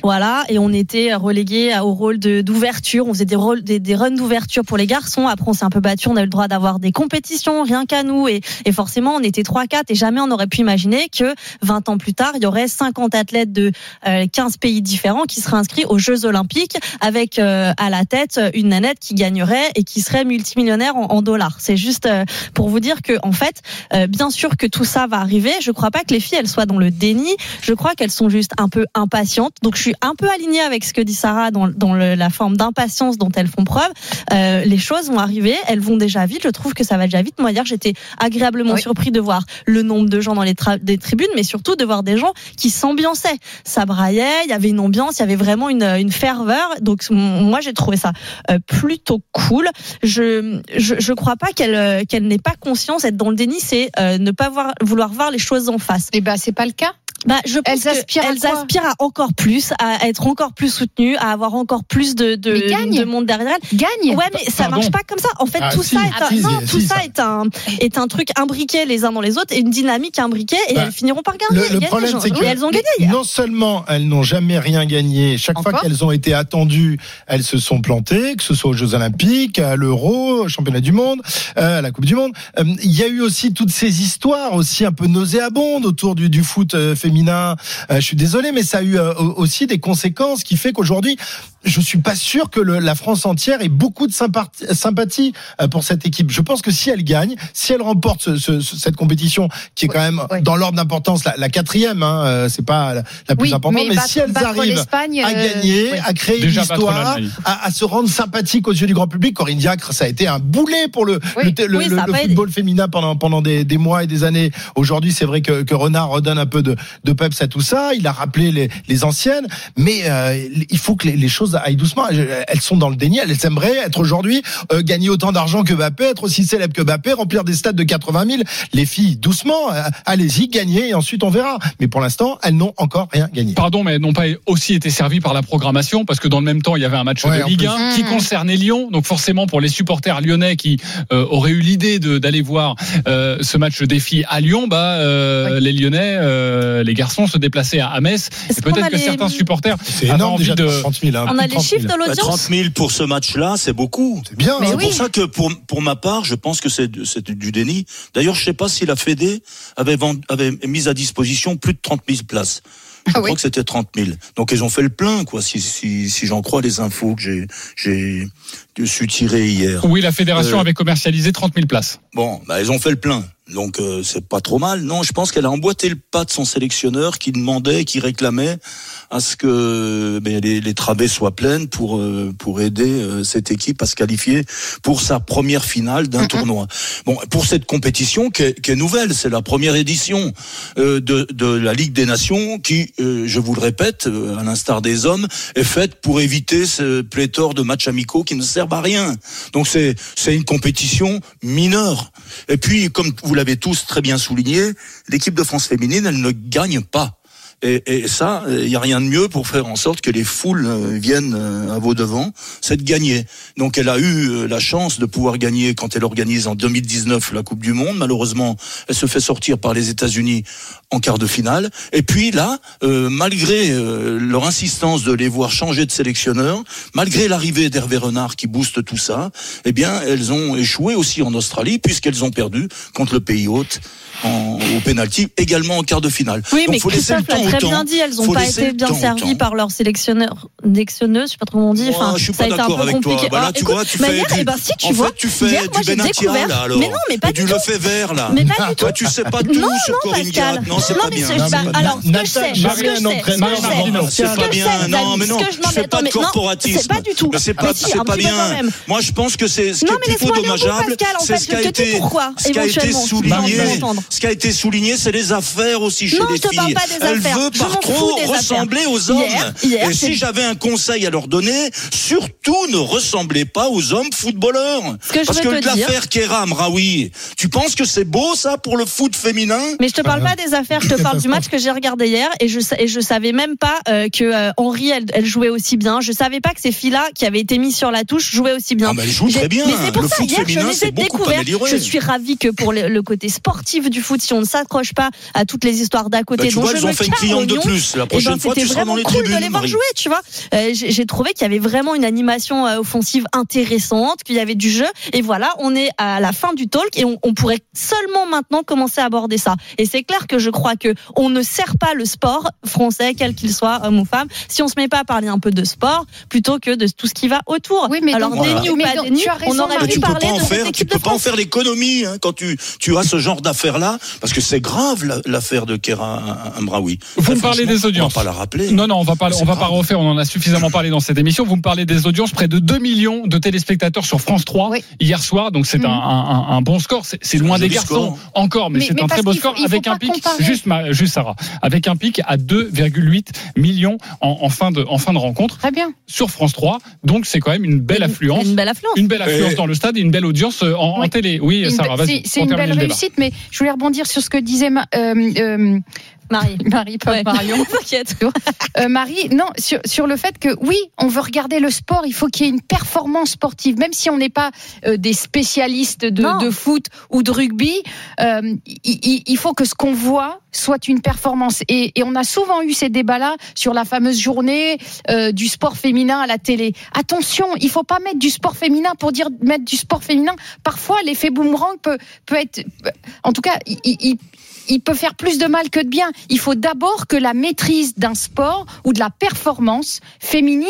voilà, et on était relégué au rôle de d'ouverture. On faisait des rôles, des, des runs d'ouverture pour les garçons. Après, on s'est un peu battu. On a eu le droit d'avoir des compétitions, rien qu'à nous, et, et forcément, on était 3-4 et jamais on aurait pu imaginer que 20 ans plus tard, il y aurait 50 athlètes de euh, 15 pays différents qui seraient inscrits aux Jeux Olympiques avec euh, à la tête une nanette qui gagnerait et qui serait multimillionnaire en, dollars. C'est juste euh, pour vous dire que en fait, euh, bien sûr que tout ça va arriver. Je crois pas que les filles elles soient dans le déni. Je crois qu'elles sont juste un peu impatientes. Donc je suis un peu alignée avec ce que dit Sarah dans, dans le- la forme d'impatience dont elles font preuve. Euh, les choses vont arriver, elles vont déjà vite. Je trouve que ça va déjà vite. Moi hier, j'étais agréablement surpris de voir le nombre de gens dans les des tribunes, mais surtout de voir des gens qui s'ambiançaient. Ça braillait, il y avait une ambiance, il y avait vraiment une, une ferveur. Donc moi, j'ai trouvé ça euh, plutôt cool. Je je, crois pas qu'elle euh, qu'elle n'ait pas conscience. Être dans le déni, c'est euh, ne pas vouloir voir les choses en face. Et ben c'est pas le cas. Bah, je pense Elles aspirent à elles quoi aspirent à encore plus, à être encore plus soutenues, à avoir encore plus de, de, gagne. de monde derrière elles. Gagne. Ouais, mais ça Pardon. marche pas comme ça. En fait, Ah, tout si, ça est un, si, non, si, tout si, ça ça. est un est un truc imbriqué les uns dans les autres et une dynamique imbriquée et Bah, elles finiront par gagner. Le, le problème, c'est Oui, que elles ont gagné. hier. non seulement elles n'ont jamais rien gagné, chaque fois qu'elles ont été attendues, elles se sont plantées, que ce soit aux Jeux Olympiques, à l'Euro, au Championnat du Monde, euh, à la Coupe du Monde. Euh, Il y a eu aussi toutes ces histoires aussi un peu nauséabondes autour du, du foot euh, Euh, je suis désolé, mais ça a eu euh, aussi des conséquences qui fait qu'aujourd'hui, je suis pas sûr que le- la France entière ait beaucoup de sympathie, sympathie euh, pour cette équipe. Je pense que si elle gagne, si elle remporte ce- ce- ce- cette compétition qui est quand même ouais. dans l'ordre d'importance la, la quatrième, hein, euh, c'est pas la, la plus Oui, importante, mais mais, battre- si elles arrivent à euh, gagner, ouais. à créer Déjà une histoire, à, à se rendre sympathique aux yeux du grand public, Corinne Diacre, ça a été un boulet pour le, Oui. le, le- football féminin pendant pendant des, des mois et des années. Aujourd'hui, c'est vrai que, que Renard redonne un peu de, de peps à tout ça. Il a rappelé les, les anciennes, mais euh, il faut que les, les choses aillent doucement. Elles sont dans le déni. Elles aimeraient être aujourd'hui euh, gagner autant d'argent que Mbappé, être aussi célèbre que Mbappé, remplir des stades de 80 000. Les filles, doucement, euh, allez-y, gagnez et ensuite on verra. Mais pour l'instant, elles n'ont encore rien gagné. Pardon, mais elles n'ont pas aussi été servies par la programmation parce que dans le même temps, il y avait un match Ouais, de Ligue plus. 1 qui Mhm. concernait Lyon. Donc forcément, pour les supporters lyonnais qui euh, auraient eu l'idée de- d'aller voir euh, ce match des filles à Lyon, bah euh, les Lyonnais, euh, les garçons se déplaçaient à, à Metz. Et peut-être que les- certains supporters C'est avaient énorme envie déjà, de 30 000. hein, On a de les 30 000. chiffres de Bah, 30 l'audience. 000 pour ce match-là, c'est beaucoup. C'est bien. C'est hein. oui. pour ça que pour, pour ma part, je pense que c'est c'est du déni. D'ailleurs, je sais pas si la Fédé avait, vend- avait mis à disposition plus de 30 000 places. Je Ah crois oui. que c'était 30 000. Donc ils ont fait le plein, quoi, si, si, si j'en crois les infos que j'ai j'ai su tirer hier. Oui, la fédération Euh, avait commercialisé 30 000 places. Bon, bah, ils ont fait le plein. Donc euh, c'est pas trop mal. Non, je pense qu'elle a emboîté le pas de son sélectionneur qui demandait, qui réclamait à ce que ben, les, les travées soient pleines pour euh, pour aider euh, cette équipe à se qualifier pour sa première finale d'un tournoi. Bon, pour cette compétition qui est, qui est nouvelle, c'est la première édition euh, de, de la Ligue des Nations qui, euh, je vous le répète, euh, à l'instar des hommes, est faite pour éviter ce pléthore de matchs amicaux qui ne servent à rien. Donc c'est c'est une compétition mineure. Et puis, comme vous l'avez tous très bien souligné, l'équipe de France féminine, elle ne gagne pas. Et, et ça, il n'y a rien de mieux pour faire en sorte que les foules euh, viennent euh, à vos devants, c'est de gagner. Donc elle a eu euh, la chance de pouvoir gagner quand elle organise en 2019 la Coupe du Monde. Malheureusement, elle se fait sortir par les États-Unis en quart de finale. Et puis là, euh, malgré euh, leur insistance de les voir changer de sélectionneur, malgré l'arrivée d'Hervé Renard qui booste tout ça, eh bien, elles ont échoué aussi en Australie puisqu'elles ont perdu contre le pays hôte en, au penalty, également en quart de finale. Oui, Donc, mais faut laisser le temps très temps. bien dit, elles n'ont pas été bien servies par leur sélectionneur, sélectionneuse, je sais pas trop comment on dit. Moi, Enfin, je suis ça pas a été un d'accord peu avec toi. compliqué. Bah là, Alors, tu écoute, vois, tu bah fais hier, du- eh ben, si, tu en vois, fait, tu fais hier, du Benatia, là, alors. Mais non, mais pas Et du du tout. Lefebvre, là. Mais pas du Toi, tout. tu sais pas tout Non, sur non, Corinne. Non, c'est pas mais bien. bah, alors, ce que je sais, ce que je sais, c'est ce pas bien. sais, Non, mais non, je- fais pas de corporatisme. c'est pas du tout. C'est pas, bien. Moi, je pense que c'est ce qui Non, est mais plutôt dommageable. C'est ce qui a été, pourquoi, ce qui a été souligné. Ce qui a été souligné, c'est les affaires aussi chez Non, les je te filles. parle pas par trop ressembler aux hommes. Hier- hier, Et si j'avais un conseil à leur donner, surtout ne ressemblez pas aux hommes footballeurs. Que je Parce veux que te dire- l'affaire Kéram, Raoui, tu penses que c'est beau ça pour le foot féminin? Mais je te parle pas des affaires, je te parle du match que j'ai regardé hier et je et je savais même pas euh, que euh, Henri elle, elle jouait aussi bien. Je savais pas que ces filles-là qui avaient été mises sur la touche jouaient aussi bien. Ah, bah, elles jouent très bien. Mais c'est pour Le ça foot hier je féminin, les c'est ai beaucoup découvertes. amélioré. Je suis ravie que pour le, le côté sportif du foot, si on ne s'accroche pas à toutes les histoires d'à côté, Bah, tu dont vois, je me cliente de plus. La eh prochaine ben, fois, tu seras dans les cool de tribunes, les voir Marie. jouer, tu vois. Euh, j'ai trouvé qu'il y avait vraiment une animation euh, offensive intéressante, qu'il y avait du jeu. Et voilà, on est à la fin du talk et on, on pourrait seulement maintenant commencer à aborder ça. Et c'est clair que je crois que on ne sert pas le sport français, quel qu'il soit, homme ou femme, si on se met pas à parler un peu de sport plutôt que de tout ce qui va autour. Oui, mais Alors donc, déni ou pas déni, on aurait pu parler pas en de cette faire, tu peux de pas en France. faire l'économie hein, quand tu, tu as ce genre d'affaire là, parce que c'est grave la- l'affaire de Kera Amraoui. Vous me parlez des audiences. On va pas la rappeler. Non, non, on va pas, on va pas refaire. On en a suffisamment parlé dans cette émission. Vous me parlez des audiences. Près de 2 millions de téléspectateurs sur France 3 hier soir. Donc c'est Mhm. un, un- un bon score. C'est loin des garçons score. encore, mais, Mais- c'est un très beau score faut avec un pic. comparer. Juste, ma- juste Sarah, avec un pic à 2,8 millions en, en fin de en fin de rencontre Très bien. sur France 3. Donc c'est quand même une belle affluence. Une belle affluence. Une belle affluence Et- dans le stade et une belle audience euh, en, télé. Oui, Une Sarah, vas-y. C'est une belle réussite, mais je voulais rebondir sur ce que disait Ma- euh, euh, Marie. <laughs> Marie, pas Ouais. Marion. <laughs> <laughs> Euh, Marie, non, sur, sur le fait que oui, on veut regarder le sport, il faut qu'il y ait une performance sportive, même si on n'est pas euh, des spécialistes de, de foot ou de rugby, euh, il, faut que ce qu'on voit soit une performance. Et, et on a souvent eu ces débats-là sur la fameuse journée du sport féminin à la télé. Attention, il faut pas mettre du sport féminin pour dire mettre du sport féminin. Parfois, l'effet boomerang peut, peut être, en tout cas, il, il- il peut faire plus de mal que de bien. Il faut d'abord que la maîtrise d'un sport ou de la performance féminine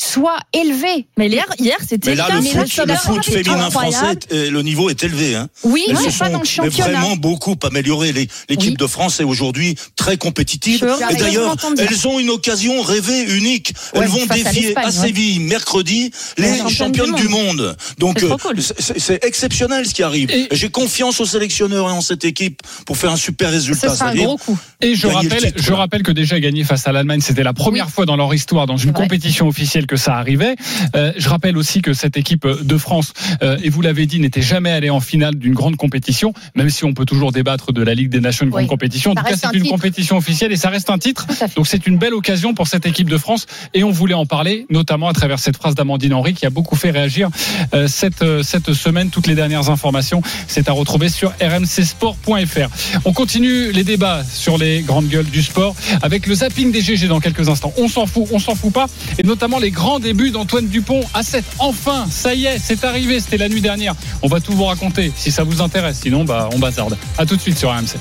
soit élevée. Mais hier, hier c'était Mais là, le le cas. foot, Mais le foot féminin français, le niveau est élevé. Hein. Oui, Elles mais pas sont dans le mais championnat. vraiment beaucoup amélioré. L'équipe Oui. de France est aujourd'hui très compétitive. Je Et d'ailleurs, elles ont une occasion rêvée unique. Elles Ouais, vont face à défier à ouais. Séville mercredi Ouais, les championne championnes du du monde. Donc C'est euh, cool. c'est exceptionnel ce qui arrive. J'ai confiance aux sélectionneurs et en cette équipe pour faire un super résultat. Ce sera un gros coup. Et je Gagner le rappelle, titre, je là. rappelle que déjà gagné face à l'Allemagne, c'était la première fois dans leur histoire dans une vrai. compétition officielle que ça arrivait. Euh, je rappelle aussi que cette équipe de France, euh, et vous l'avez dit, n'était jamais allée en finale d'une grande compétition, même si on peut toujours débattre de la Ligue des Nations, une Oui. grande compétition. En Ça tout cas, c'est un une titre. compétition officielle et ça reste un titre. Donc c'est une belle occasion pour cette équipe de France et on voulait en parler, notamment à travers cette phrase d'Amandine Henry qui a beaucoup fait réagir euh, cette, euh, cette semaine. Toutes les dernières informations, c'est à retrouver sur rmcsport.fr. On continue les débats sur les grandes gueules du sport avec le zapping des GG dans quelques instants. On s'en fout, on s'en fout pas. Et notamment les grands débuts d'Antoine Dupont à 7. Enfin, ça y est, c'est arrivé, c'était la nuit dernière. On va tout vous raconter si ça vous intéresse. Sinon, bah, on bazarde. À tout de suite sur RMC.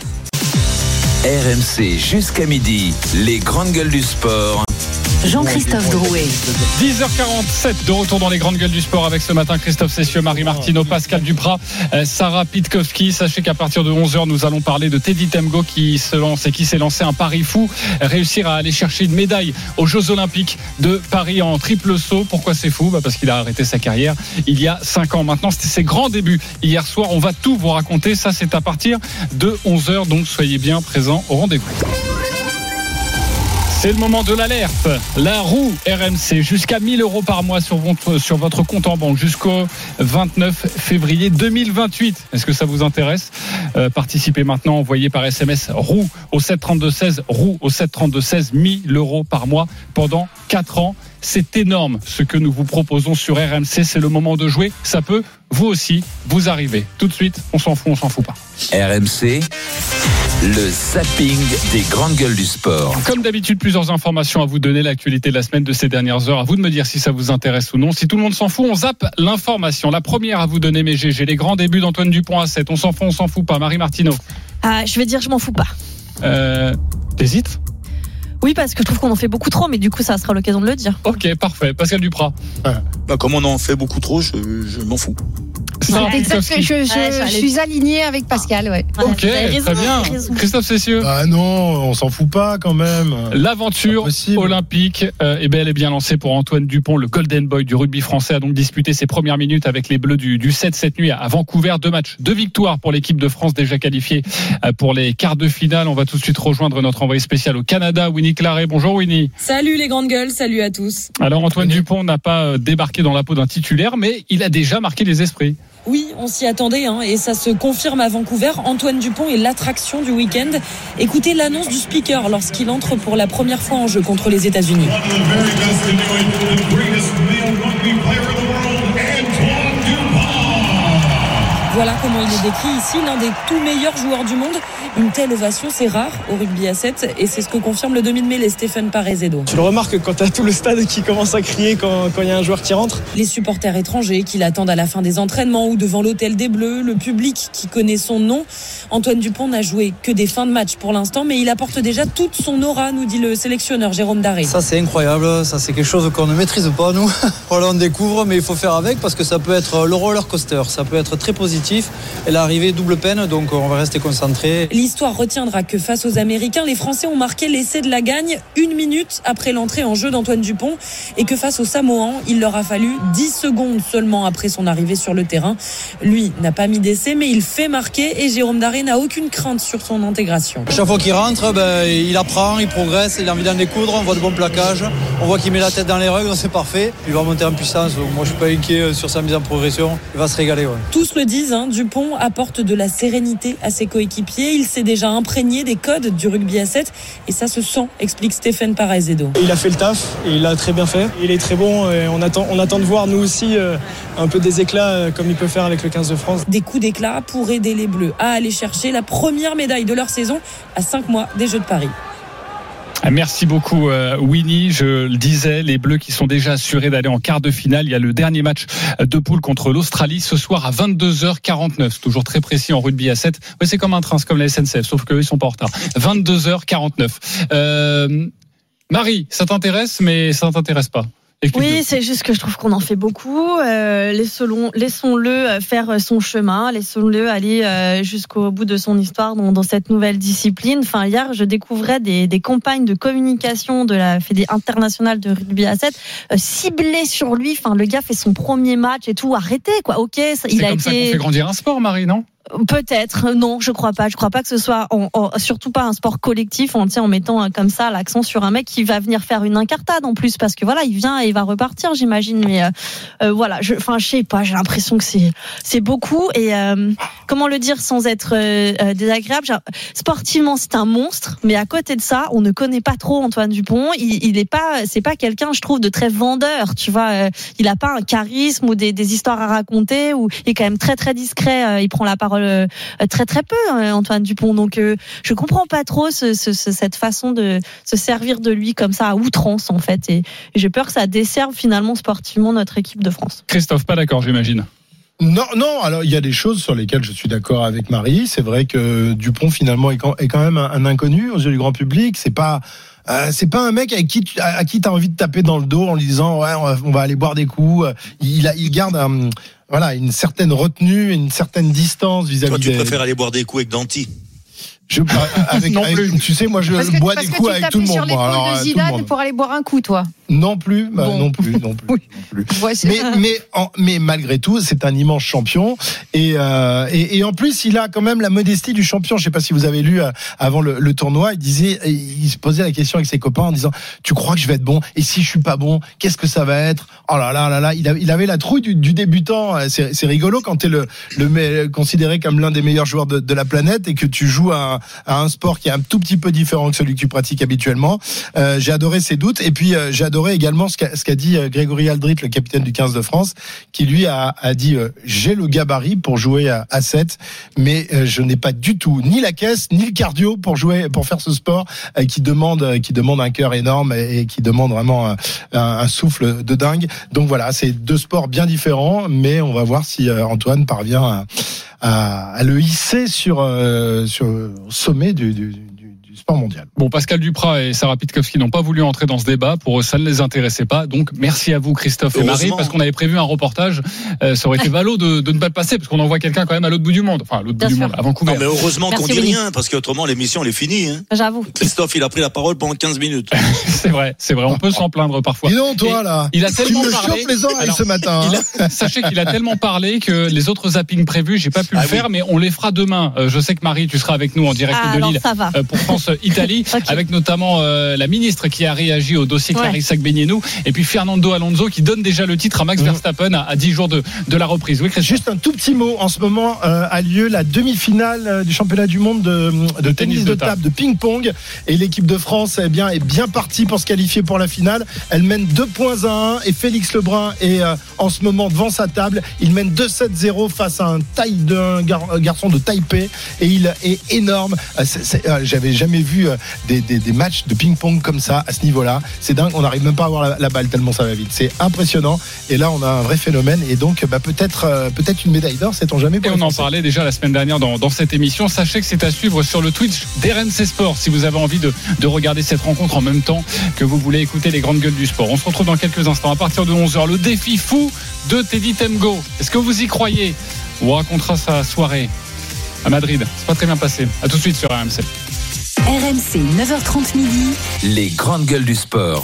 RMC jusqu'à midi, les grandes gueules du sport. Jean-Christophe Drouet. 10h47 de retour dans les grandes gueules du sport avec ce matin Christophe Cessieux, Marie Martino, Pascal Duprat, euh, Sarah Pitkowski. Sachez qu'à partir de 11h, nous allons parler de Teddy Temgo qui se lance et qui s'est lancé un pari fou, réussir à aller chercher une médaille aux Jeux Olympiques de Paris en triple saut. Pourquoi c'est fou? Bah Parce qu'il a arrêté sa carrière il y a 5 ans. Maintenant, c'était ses grands débuts hier soir. On va tout vous raconter. Ça, c'est à partir de 11h. Donc, soyez bien présents au rendez-vous. C'est le moment de l'alerte. La roue RMC, jusqu'à 1000 euros par mois sur votre, sur votre compte en banque jusqu'au 29 février 2028. Est-ce que ça vous intéresse? Euh, Participez maintenant, envoyez par SMS roue au 732-16, roue au 732-16, 1000 euros par mois pendant 4 ans. C'est énorme ce que nous vous proposons sur RMC. C'est le moment de jouer. Ça peut, vous aussi, vous arriver. Tout de suite, on s'en fout, on s'en fout pas. RMC, le zapping des grandes gueules du sport. Comme d'habitude, plusieurs informations à vous donner, l'actualité de la semaine de ces dernières heures. À vous de me dire si ça vous intéresse ou non. Si tout le monde s'en fout, on zappe l'information. La première à vous donner, mes GG, les grands débuts d'Antoine Dupont à 7. On s'en fout, on s'en fout pas. Marie Martineau. Ah, je vais dire, je m'en fous pas. Euh, T'hésites? Oui, parce que je trouve qu'on en fait beaucoup trop, mais du coup, ça sera l'occasion de le dire. Ok, parfait. Pascal Duprat. Bah, comme on en fait beaucoup trop, je, je m'en fous. Pitkowski. je, je- Ouais, je j'allais- suis alignée avec Pascal, ouais. Ok, avez raison, très bien. Christophe Cessieux. Ah non, on s'en fout pas quand même. L'aventure olympique euh, est bel et bien lancée pour Antoine Dupont. Le Golden Boy du rugby français a donc disputé ses premières minutes avec les Bleus du, du 7 cette nuit à Vancouver. Deux matchs, deux victoires pour l'équipe de France déjà qualifiée euh, pour les quarts de finale. On va tout de suite rejoindre notre envoyé spécial au Canada, Winnie Claret. Bonjour Winnie. Salut les grandes gueules, salut à tous. Alors Antoine Dupont n'a pas euh, débarqué dans la peau d'un titulaire, mais il a déjà marqué les esprits. Oui, on s'y attendait hein, et ça se confirme à Vancouver. Antoine Dupont est l'attraction du week-end. Écoutez l'annonce du speaker lorsqu'il entre pour la première fois en jeu contre les États-Unis. Voilà comment il est décrit ici, l'un des tout meilleurs joueurs du monde. Une telle ovation, c'est rare au rugby à 7 et c'est ce que confirme le demi de mêlée Stéphane Parezedo. Tu le remarques quand t'as tout le stade qui commence à crier quand quand il y a un joueur qui rentre. Les supporters étrangers qui l'attendent à la fin des entraînements ou devant l'hôtel des Bleus, le public qui connaît son nom. Antoine Dupont n'a joué que des fins de match pour l'instant, mais il apporte déjà toute son aura, nous dit le sélectionneur Jérôme Daré. Ça c'est incroyable, ça c'est quelque chose qu'on ne maîtrise pas nous. <laughs> voilà on découvre mais il faut faire avec parce que ça peut être le roller coaster, ça peut être très positif et l'arrivée double peine donc on va rester concentré. L'histoire retiendra que face aux Américains, les Français ont marqué l'essai de la gagne une minute après l'entrée en jeu d'Antoine Dupont et que face aux Samoans, il leur a fallu 10 secondes seulement après son arrivée sur le terrain. Lui n'a pas mis d'essai, mais il fait marquer et Jérôme Daré n'a aucune crainte sur son intégration. Chaque fois qu'il rentre, ben, il apprend, il progresse, il a envie d'en découdre, on voit de bons plaquages, on voit qu'il met la tête dans les règles, <laughs> c'est parfait. Il va monter en puissance, donc moi je suis pas inquiet sur sa mise en progression, il va se régaler. Ouais. Tous le disent, hein, Dupont apporte de la sérénité à ses coéquipiers. Il s'est déjà imprégné des codes du rugby à 7 et ça se sent, explique Stéphane Parazedo. Il a fait le taf et il l'a très bien fait. Il est très bon et on attend, on attend de voir nous aussi euh, un peu des éclats euh, comme il peut faire avec le 15 de France. Des coups d'éclat pour aider les Bleus à aller chercher la première médaille de leur saison à 5 mois des Jeux de Paris. Merci beaucoup euh, Winnie. Je le disais, les Bleus qui sont déjà assurés d'aller en quart de finale. Il y a le dernier match de poule contre l'Australie ce soir à 22h49. C'est toujours très précis en rugby à 7. Ouais, c'est comme un train, c'est comme la SNCF, sauf qu'eux ils sont pas en retard. 22h49. Euh, Marie, ça t'intéresse, mais ça t'intéresse pas? Oui, c'est juste que je trouve qu'on en fait beaucoup. Euh, laissons- Laissons-le euh, faire son chemin, laissons-le aller euh, jusqu'au bout de son histoire dans, dans cette nouvelle discipline. Enfin, hier, je découvrais des, des campagnes de communication de la Fédé internationale de rugby à 7 euh, ciblées sur lui. Enfin, le gars fait son premier match et tout. Arrêtez, quoi. Ok, ça- il C'est a comme ça qu'on fait grandir un sport, Marie, non? Peut-être, non, je crois pas. Je crois pas que ce soit, en- en- surtout pas un sport collectif. On tient en mettant comme ça l'accent sur un mec qui va venir faire une incartade en plus, parce que voilà, il vient et il va repartir, j'imagine. Mais euh, euh, voilà, je, enfin, je sais pas. J'ai l'impression que c'est, c'est beaucoup. Et euh, comment le dire sans être euh, euh, désagréable? Genre, Sportivement, c'est un monstre, mais à côté de ça, on ne connaît pas trop Antoine Dupont. Il, il est pas, c'est pas quelqu'un, je trouve, de très vendeur. Tu vois, il a pas un charisme ou des, des histoires à raconter. Ou il est quand même très très discret. il prend la parole euh, très très peu, euh, Antoine Dupont. Donc euh, je comprends pas trop ce, ce- ce- cette façon de se servir de lui comme ça à outrance en fait. Et, j'ai peur que ça desserve finalement sportivement notre équipe de France. Christophe, pas d'accord, j'imagine. Non, non. Alors il y a des choses sur lesquelles je suis d'accord avec Marie. C'est vrai que Dupont finalement est quand, est quand même un, inconnu aux yeux du grand public. C'est pas euh, c'est pas un mec avec qui tu, à, à qui t'as envie de taper dans le dos en lui disant ouais on va, on va aller boire des coups. Il a il garde un- voilà une certaine retenue, une certaine distance vis-à-vis Toi, tu des. préfères aller boire des coups avec Danti Je, <laughs> avec, Non avec- plus. tu sais, moi, je Parce bois parce des coups tu avec tout le sur monde. moi. l'épaule Alors, euh, de tout le Zidane pour aller boire un coup, toi. Non plus, bah, non plus, non plus. non plus. Ouais, mais, mais, en- mais malgré tout, c'est un immense champion. Et, euh, et, et en plus, il a quand même la modestie du champion. Je sais pas si vous avez lu euh, avant le, le tournoi, il disait, il se posait la question avec ses copains en disant, tu crois que je vais être bon? Et si je suis pas bon, qu'est-ce que ça va être? Oh là là là là, il, a- il avait la trouille du, du débutant. C'est c'est rigolo quand t'es le, le considéré comme l'un des meilleurs joueurs de, de la planète et que tu joues à, un sport qui est un tout petit peu différent que celui que tu pratiques habituellement. Euh, j'ai adoré ses doutes et puis euh, j'ai adoré également ce qu'a qu'a dit euh, Grégory Aldrit, le capitaine du 15 de France, qui lui a, a dit euh, j'ai le gabarit pour jouer à, à 7, mais euh, je n'ai pas du tout ni la caisse ni le cardio pour jouer pour faire ce sport euh, qui demande qui demande un cœur énorme et, qui demande vraiment un, un souffle de dingue. Donc voilà, c'est deux sports bien différents, mais on va voir si Antoine parvient à, à, à le hisser sur euh, sur au sommet du, du sport mondial. Bon, Pascal Duprat et Sarah Pitkowski n'ont pas voulu entrer dans ce débat. Pour eux, ça ne les intéressait pas. Donc, merci à vous, Christophe et Marie, parce qu'on avait prévu un reportage. Euh, ça aurait été <laughs> ballot de, de ne pas le passer, parce qu'on envoie quelqu'un quand même à l'autre bout du monde. Enfin, à l'autre bout du monde, à Vancouver. Non, mais heureusement qu'on dit rien, parce qu'autrement, l'émission, elle est finie. Hein. J'avoue. Christophe, il a pris la parole pendant 15 minutes. <laughs> c'est vrai, c'est vrai. On peut s'en plaindre parfois. Dis donc, toi, Et là, il a tu tellement me parlé. les oreilles Alors, ce matin. il hein. a- <laughs> sachez qu'il a tellement parlé que les autres zappings prévus, j'ai pas pu Ah le oui. faire, mais on les fera demain. Euh, je sais que Marie, tu seras avec nous en direct Ah, de Lille ça va. Euh, <laughs> Ok. avec notamment euh, la ministre qui a réagi au dossier Ouais. Clarissa Benienou, et puis Fernando Alonso qui donne déjà le titre à Max Mhm. Verstappen à, à 10 jours de, de la reprise. Oui, Christian. Juste un tout petit mot. En ce moment euh, a lieu la demi-finale du championnat du monde de, de tennis de table, de ping-pong. Et l'équipe de France eh bien, est bien partie pour se qualifier pour la finale. Elle mène 2 points à 1 et Félix Lebrun est euh, en ce moment devant sa table. Il mène 2-7-0 face à un, taille d'un gar- garçon de Taipei et il est énorme. Euh, c'est- c'est- euh, J'avais jamais vu euh, des, des- des matchs de ping-pong comme ça à ce niveau-là. C'est dingue. On n'arrive même pas à avoir la, la balle tellement ça va vite. C'est impressionnant. Et là, on a un vrai phénomène. Et donc, bah, peut-être euh, peut-être une médaille d'or, sait-on jamais. Et on en parlait déjà la semaine dernière dans, dans cette émission. Sachez que c'est à suivre sur le Twitch d'RMC Sport si vous avez envie de, de regarder cette rencontre en même temps que vous voulez écouter les grandes gueules du sport. On se retrouve dans quelques instants à partir de 11h. Le défi fou de Teddy Temgo. Est-ce que vous y croyez? On racontera sa soirée à Madrid. C'est pas très bien passé. À tout de suite sur RMC. RMC 9h30 midi. Les grandes gueules du sport.